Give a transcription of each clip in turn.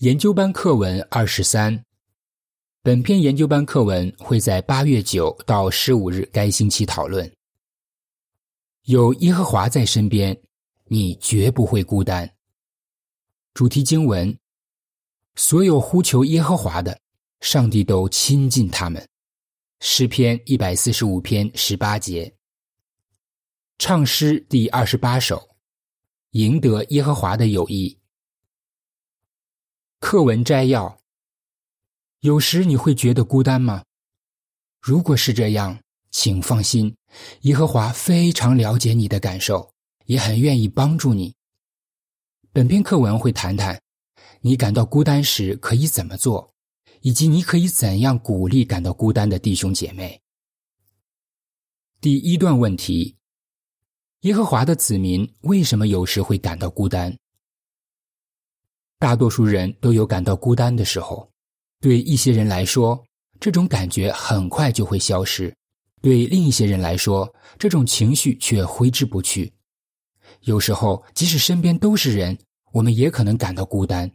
研究班课文二十三。本篇研究班课文会在八月九到十五日该星期讨论。有耶和华在身边，你绝不会孤单。主题经文：所有呼求耶和华的，上帝都亲近他们。诗篇一百四十五篇十八节。唱诗第二十八首：赢得耶和华的友谊。课文摘要：有时你会觉得孤单吗？如果是这样，请放心，耶和华非常了解你的感受，也很愿意帮助你。本篇课文会谈谈你感到孤单时可以怎么做，以及你可以怎样鼓励感到孤单的弟兄姐妹。第一段问题：耶和华的子民为什么有时会感到孤单？大多数人都有感到孤单的时候，对一些人来说，这种感觉很快就会消失；对另一些人来说，这种情绪却挥之不去。有时候，即使身边都是人，我们也可能感到孤单。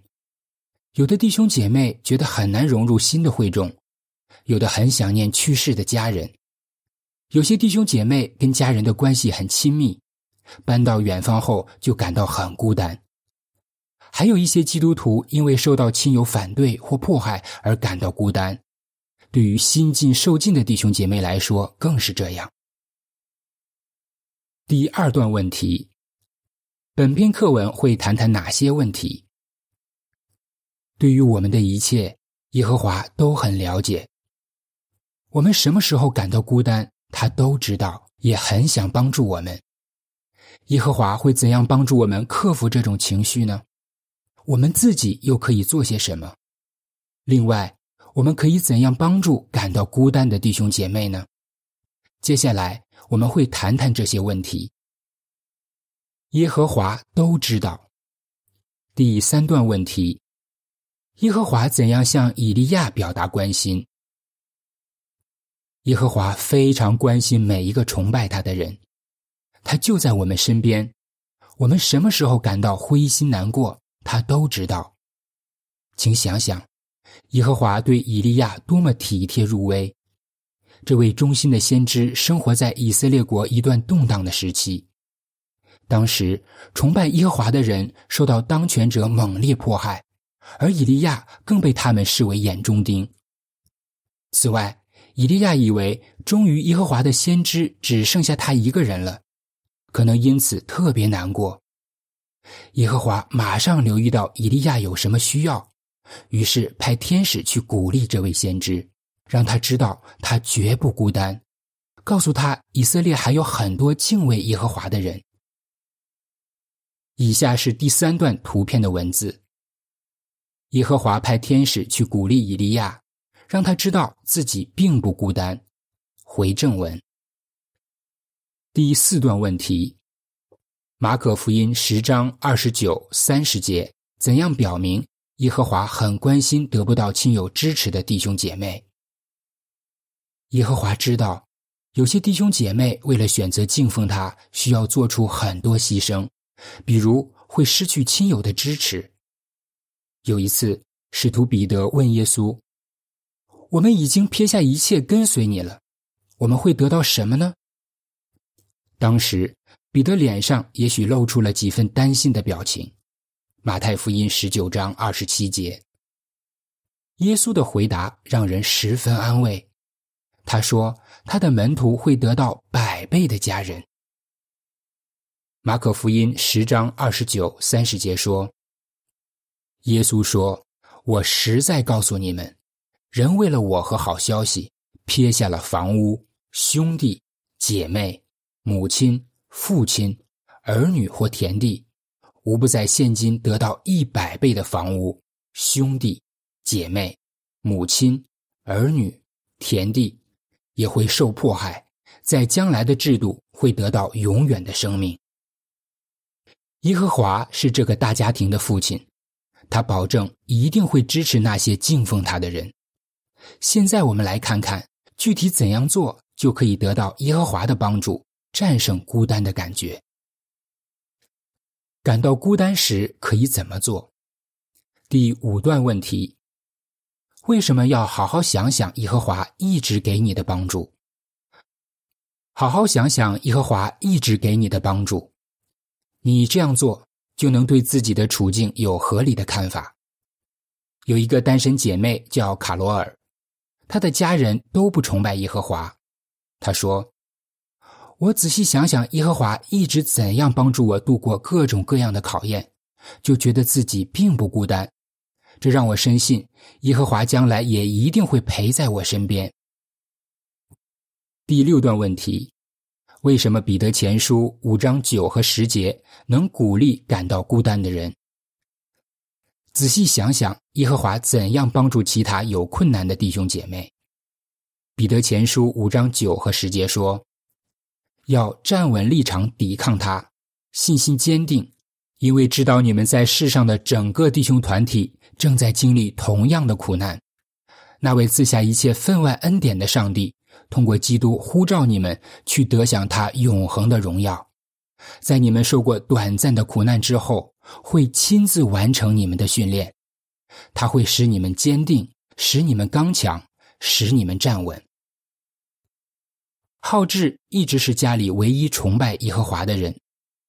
有的弟兄姐妹觉得很难融入新的会众，有的很想念去世的家人，有些弟兄姐妹跟家人的关系很亲密，搬到远方后就感到很孤单。还有一些基督徒因为受到亲友反对或迫害而感到孤单，对于新近受尽的弟兄姐妹来说更是这样。第二段问题，本篇课文会谈谈哪些问题？对于我们的一切，耶和华都很了解。我们什么时候感到孤单，他都知道，也很想帮助我们。耶和华会怎样帮助我们克服这种情绪呢？我们自己又可以做些什么？另外，我们可以怎样帮助感到孤单的弟兄姐妹呢？接下来我们会谈谈这些问题。耶和华都知道。第三段问题：耶和华怎样向以利亚表达关心？耶和华非常关心每一个崇拜他的人，他就在我们身边。我们什么时候感到灰心难过？他都知道，请想想，耶和华对以利亚多么体贴入微。这位忠心的先知生活在以色列国一段动荡的时期，当时崇拜耶和华的人受到当权者猛烈迫害，而以利亚更被他们视为眼中钉。此外，以利亚以为忠于耶和华的先知只剩下他一个人了，可能因此特别难过。耶和华马上留意到以利亚有什么需要，于是派天使去鼓励这位先知，让他知道他绝不孤单，告诉他以色列还有很多敬畏耶和华的人。以下是第三段图片的文字：耶和华派天使去鼓励以利亚，让他知道自己并不孤单。回正文。第四段问题。马可福音十章二十九、三十节，怎样表明耶和华很关心得不到亲友支持的弟兄姐妹？耶和华知道，有些弟兄姐妹为了选择敬奉他，需要做出很多牺牲，比如会失去亲友的支持。有一次，使徒彼得问耶稣：“我们已经撇下一切跟随你了，我们会得到什么呢？”当时。彼得脸上也许露出了几分担心的表情。马太福音十九章二十七节，耶稣的回答让人十分安慰。他说：“他的门徒会得到百倍的家人。”马可福音十章二十九、三十节说：“耶稣说，我实在告诉你们，人为了我和好消息，撇下了房屋、兄弟、姐妹、母亲。”父亲、儿女或田地，无不在现今得到一百倍的房屋、兄弟、姐妹、母亲、儿女、田地，也会受迫害，在将来的制度会得到永远的生命。耶和华是这个大家庭的父亲，他保证一定会支持那些敬奉他的人。现在我们来看看具体怎样做就可以得到耶和华的帮助。战胜孤单的感觉。感到孤单时可以怎么做？第五段问题：为什么要好好想想耶和华一直给你的帮助？好好想想耶和华一直给你的帮助，你这样做就能对自己的处境有合理的看法。有一个单身姐妹叫卡罗尔，她的家人都不崇拜耶和华。她说：“我仔细想想，耶和华一直怎样帮助我度过各种各样的考验，就觉得自己并不孤单。这让我深信，耶和华将来也一定会陪在我身边。”第六段问题：为什么彼得前书五章九和十节能鼓励感到孤单的人？仔细想想，耶和华怎样帮助其他有困难的弟兄姐妹？彼得前书五章九和十节说：“要站稳立场，抵抗他，信心坚定，因为知道你们在世上的整个弟兄团体正在经历同样的苦难。那位赐下一切分外恩典的上帝，通过基督呼召你们去得享他永恒的荣耀。在你们受过短暂的苦难之后。”会亲自完成你们的训练，他会使你们坚定，使你们刚强，使你们站稳。浩志一直是家里唯一崇拜耶和华的人。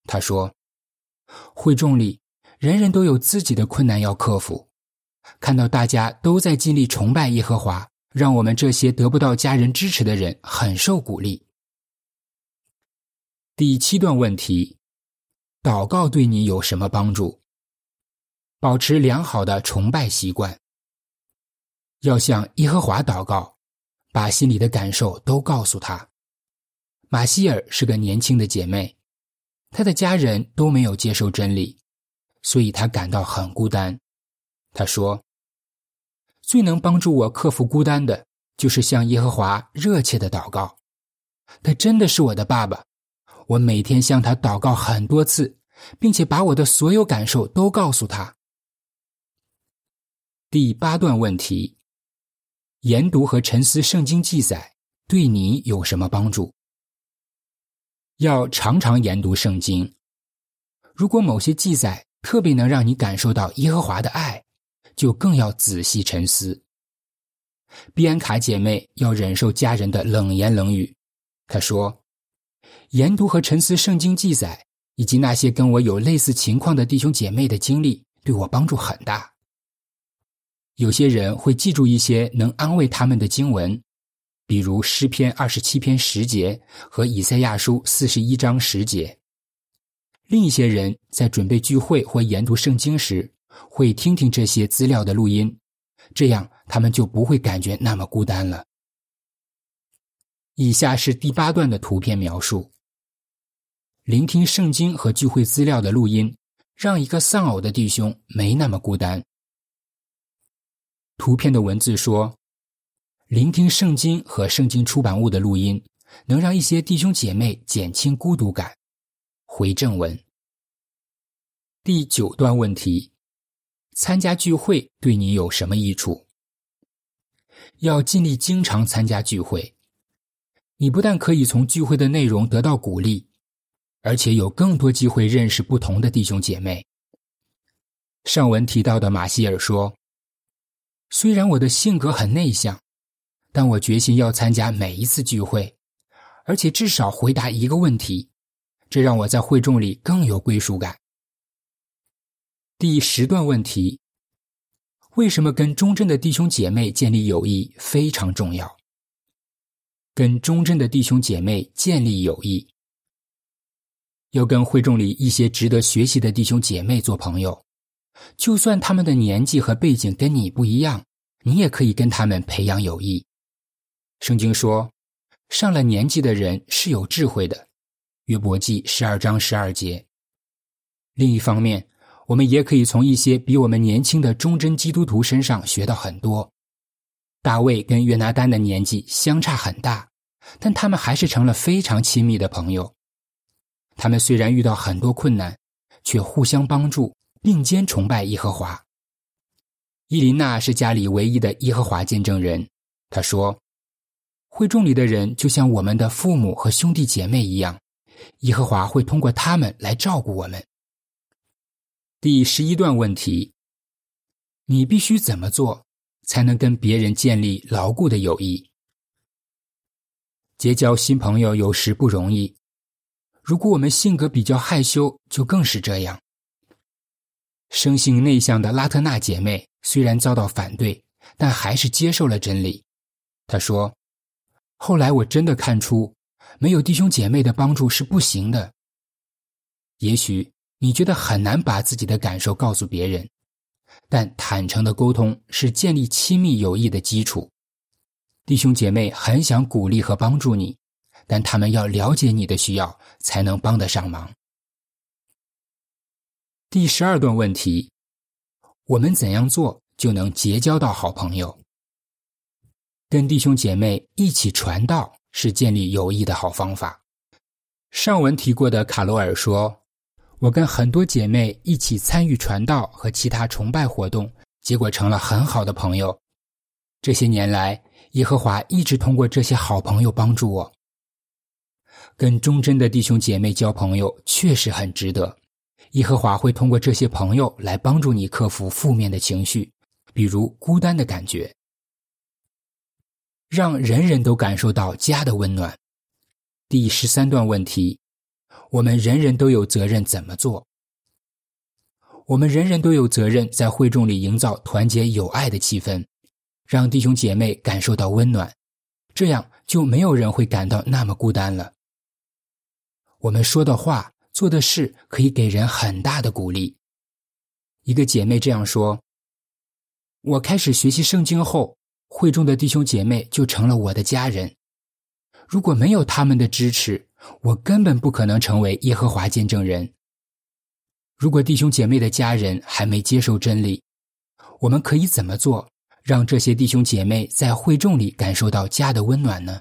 他说：“会众里人人都有自己的困难要克服，看到大家都在尽力崇拜耶和华，让我们这些得不到家人支持的人很受鼓励。”第七段问题。祷告对你有什么帮助？保持良好的崇拜习惯。要向耶和华祷告，把心里的感受都告诉他。马希尔是个年轻的姐妹，她的家人都没有接受真理，所以她感到很孤单。她说：“最能帮助我克服孤单的，就是向耶和华热切的祷告。他真的是我的爸爸。”我每天向他祷告很多次，并且把我的所有感受都告诉他。第八段问题：研读和沉思圣经记载对你有什么帮助？要常常研读圣经。如果某些记载特别能让你感受到耶和华的爱，就更要仔细沉思。比安卡姐妹要忍受家人的冷言冷语，她说。研读和沉思圣经记载，以及那些跟我有类似情况的弟兄姐妹的经历，对我帮助很大。有些人会记住一些能安慰他们的经文，比如诗篇二十七篇十节和以赛亚书四十一章十节。另一些人在准备聚会或研读圣经时，会听听这些资料的录音，这样他们就不会感觉那么孤单了。以下是第八段的图片描述。聆听圣经和聚会资料的录音，让一个丧偶的弟兄没那么孤单。图片的文字说：“聆听圣经和圣经出版物的录音，能让一些弟兄姐妹减轻孤独感。”回正文。第九段问题：参加聚会对你有什么益处？要尽力经常参加聚会，你不但可以从聚会的内容得到鼓励。而且有更多机会认识不同的弟兄姐妹。上文提到的马歇尔说：“虽然我的性格很内向，但我决心要参加每一次聚会，而且至少回答一个问题，这让我在会众里更有归属感。”第十段问题：为什么跟忠贞的弟兄姐妹建立友谊非常重要？跟忠贞的弟兄姐妹建立友谊。要跟会众里一些值得学习的弟兄姐妹做朋友，就算他们的年纪和背景跟你不一样，你也可以跟他们培养友谊。圣经说，上了年纪的人是有智慧的，约伯记十二章十二节。另一方面，我们也可以从一些比我们年轻的忠贞基督徒身上学到很多。大卫跟约拿丹的年纪相差很大，但他们还是成了非常亲密的朋友。他们虽然遇到很多困难，却互相帮助，并肩崇拜耶和华。伊琳娜是家里唯一的耶和华见证人。她说：“会众里的人就像我们的父母和兄弟姐妹一样，耶和华会通过他们来照顾我们。”第十一段问题：你必须怎么做，才能跟别人建立牢固的友谊？结交新朋友有时不容易，如果我们性格比较害羞，就更是这样。生性内向的拉特纳姐妹虽然遭到反对，但还是接受了真理。她说：“后来我真的看出，没有弟兄姐妹的帮助是不行的。也许你觉得很难把自己的感受告诉别人。”但坦诚的沟通是建立亲密友谊的基础。弟兄姐妹很想鼓励和帮助你，但他们要了解你的需要，才能帮得上忙。第十二段问题：我们怎样做就能结交到好朋友？跟弟兄姐妹一起传道是建立友谊的好方法。上文提过的卡罗尔说。我跟很多姐妹一起参与传道和其他崇拜活动，结果成了很好的朋友。这些年来，耶和华一直通过这些好朋友帮助我。跟忠贞的弟兄姐妹交朋友确实很值得。耶和华会通过这些朋友来帮助你克服负面的情绪，比如孤单的感觉，让人人都感受到家的温暖。第十三段问题。我们人人都有责任怎么做？我们人人都有责任在会众里营造团结友爱的气氛，让弟兄姐妹感受到温暖，这样就没有人会感到那么孤单了。我们说的话、做的事可以给人很大的鼓励。一个姐妹这样说：“我开始学习圣经后，会众的弟兄姐妹就成了我的家人。如果没有他们的支持，”我根本不可能成为耶和华见证人。如果弟兄姐妹的家人还没接受真理，我们可以怎么做，让这些弟兄姐妹在会众里感受到家的温暖呢？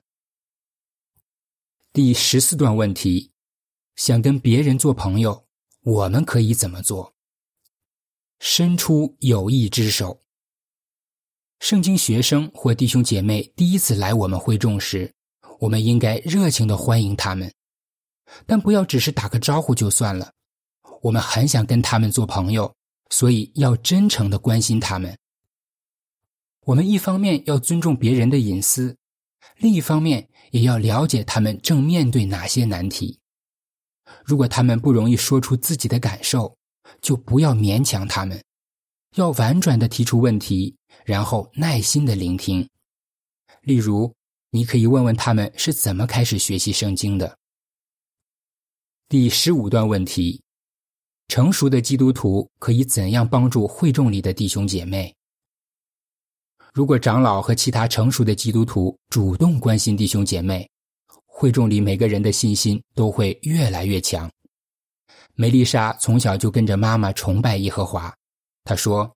第十四段问题：想跟别人做朋友，我们可以怎么做？伸出友谊之手。圣经学生或弟兄姐妹第一次来我们会众时。我们应该热情的欢迎他们，但不要只是打个招呼就算了。我们很想跟他们做朋友，所以要真诚的关心他们。我们一方面要尊重别人的隐私，另一方面也要了解他们正面对哪些难题。如果他们不容易说出自己的感受，就不要勉强他们，要婉转的提出问题，然后耐心的聆听。例如。你可以问问他们是怎么开始学习圣经的。第十五段问题：成熟的基督徒可以怎样帮助会众里的弟兄姐妹？如果长老和其他成熟的基督徒主动关心弟兄姐妹，会众里每个人的信心都会越来越强。梅丽莎从小就跟着妈妈崇拜耶和华。她说：“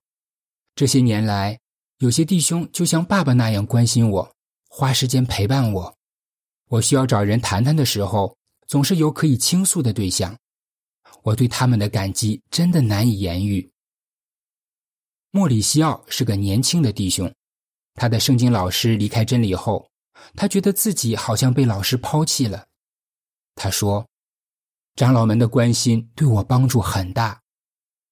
这些年来，有些弟兄就像爸爸那样关心我。”花时间陪伴我，我需要找人谈谈的时候，总是有可以倾诉的对象。我对他们的感激真的难以言喻。莫里西奥是个年轻的弟兄，他的圣经老师离开真理后，他觉得自己好像被老师抛弃了。他说：“长老们的关心对我帮助很大，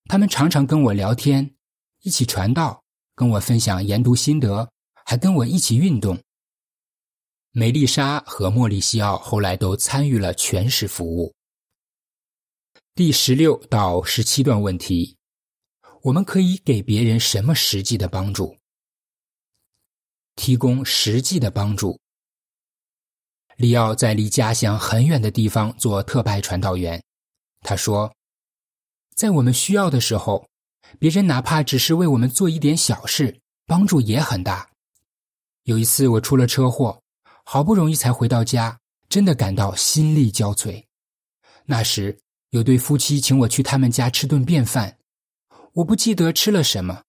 他们常常跟我聊天，一起传道，跟我分享研读心得，还跟我一起运动。”梅丽莎和莫里西奥后来都参与了全时服务。第十六到十七段问题：我们可以给别人什么实际的帮助？提供实际的帮助。里奥在离家乡很远的地方做特派传道员。他说：“在我们需要的时候，别人哪怕只是为我们做一点小事，帮助也很大。有一次我出了车祸。”好不容易才回到家，真的感到心力交瘁。那时有对夫妻请我去他们家吃顿便饭，我不记得吃了什么，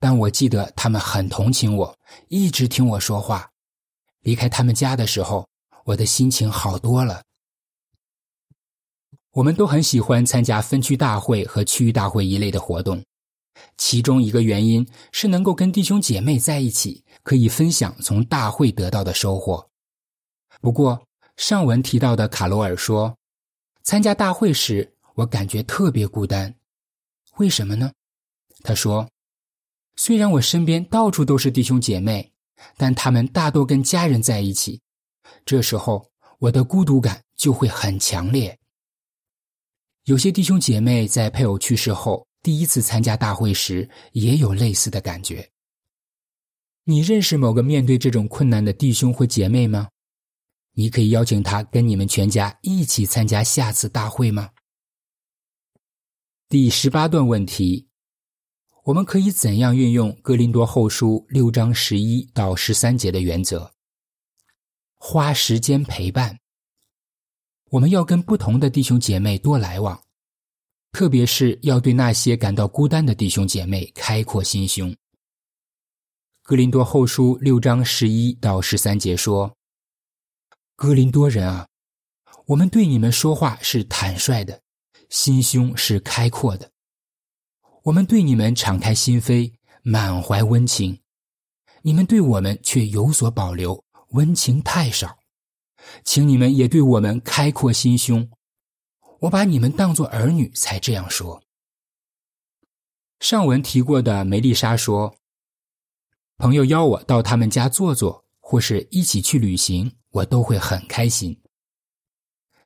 但我记得他们很同情我，一直听我说话。离开他们家的时候，我的心情好多了。我们都很喜欢参加分区大会和区域大会一类的活动，其中一个原因是能够跟弟兄姐妹在一起，可以分享从大会得到的收获。不过，上文提到的卡罗尔说，参加大会时，我感觉特别孤单。为什么呢？他说，虽然我身边到处都是弟兄姐妹，但他们大多跟家人在一起，这时候我的孤独感就会很强烈。有些弟兄姐妹在配偶去世后第一次参加大会时，也有类似的感觉。你认识某个面对这种困难的弟兄或姐妹吗？你可以邀请他跟你们全家一起参加下次大会吗？第十八段问题：我们可以怎样运用《格林多后书》六章十一到十三节的原则？花时间陪伴。我们要跟不同的弟兄姐妹多来往，特别是要对那些感到孤单的弟兄姐妹开阔心胸。格林多后书六章十一到十三节说：“格林多人啊，我们对你们说话是坦率的，心胸是开阔的。我们对你们敞开心扉，满怀温情；你们对我们却有所保留，温情太少。请你们也对我们开阔心胸。我把你们当作儿女，才这样说。”上文提过的梅丽莎说。朋友邀我到他们家坐坐，或是一起去旅行，我都会很开心。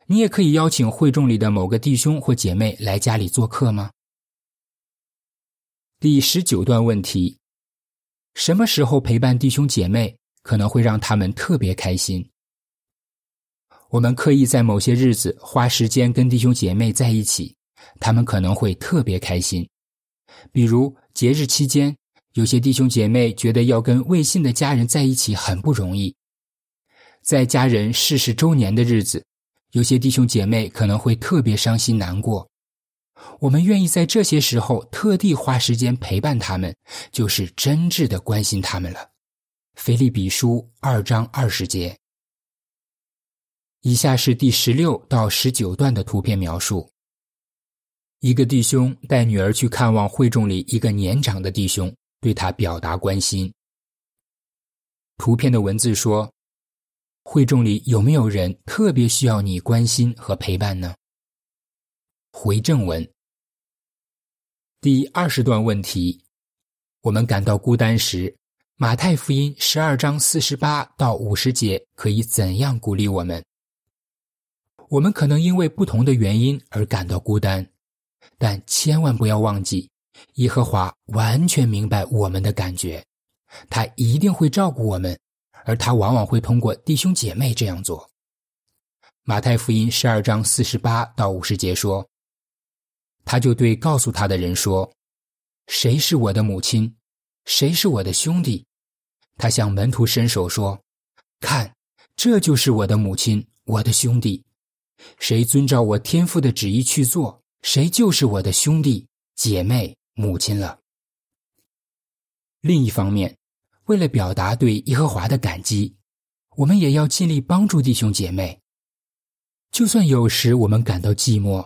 你也可以邀请会众里的某个弟兄或姐妹来家里做客吗？第十九段问题：什么时候陪伴弟兄姐妹可能会让他们特别开心？我们刻意在某些日子花时间跟弟兄姐妹在一起，他们可能会特别开心，比如节日期间。有些弟兄姐妹觉得要跟未信的家人在一起很不容易，在家人逝世周年的日子，有些弟兄姐妹可能会特别伤心难过。我们愿意在这些时候特地花时间陪伴他们，就是真挚的关心他们了。腓利比书二章二十节。以下是第十六到十九段的图片描述：一个弟兄带女儿去看望会众里一个年长的弟兄。对他表达关心。图片的文字说：“会众里有没有人特别需要你关心和陪伴呢？”回正文第二十段问题：我们感到孤单时，马太福音十二章四十八到五十节可以怎样鼓励我们？我们可能因为不同的原因而感到孤单，但千万不要忘记。耶和华完全明白我们的感觉，他一定会照顾我们，而他往往会通过弟兄姐妹这样做。马太福音十二章四十八到五十节说：“他就对告诉他的人说，谁是我的母亲，谁是我的兄弟？他向门徒伸手说，看，这就是我的母亲，我的兄弟。谁遵照我天父的旨意去做，谁就是我的兄弟姐妹。”母亲了。另一方面，为了表达对耶和华的感激，我们也要尽力帮助弟兄姐妹。就算有时我们感到寂寞，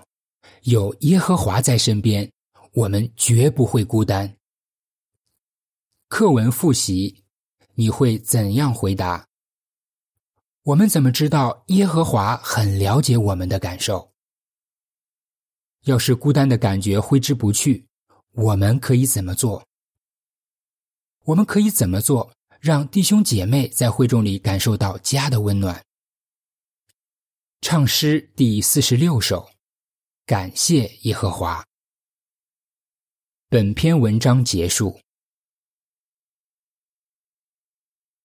有耶和华在身边，我们绝不会孤单。课文复习，你会怎样回答？我们怎么知道耶和华很了解我们的感受？要是孤单的感觉挥之不去。我们可以怎么做？我们可以怎么做，让弟兄姐妹在会众里感受到家的温暖？唱诗第四十六首，感谢耶和华。本篇文章结束。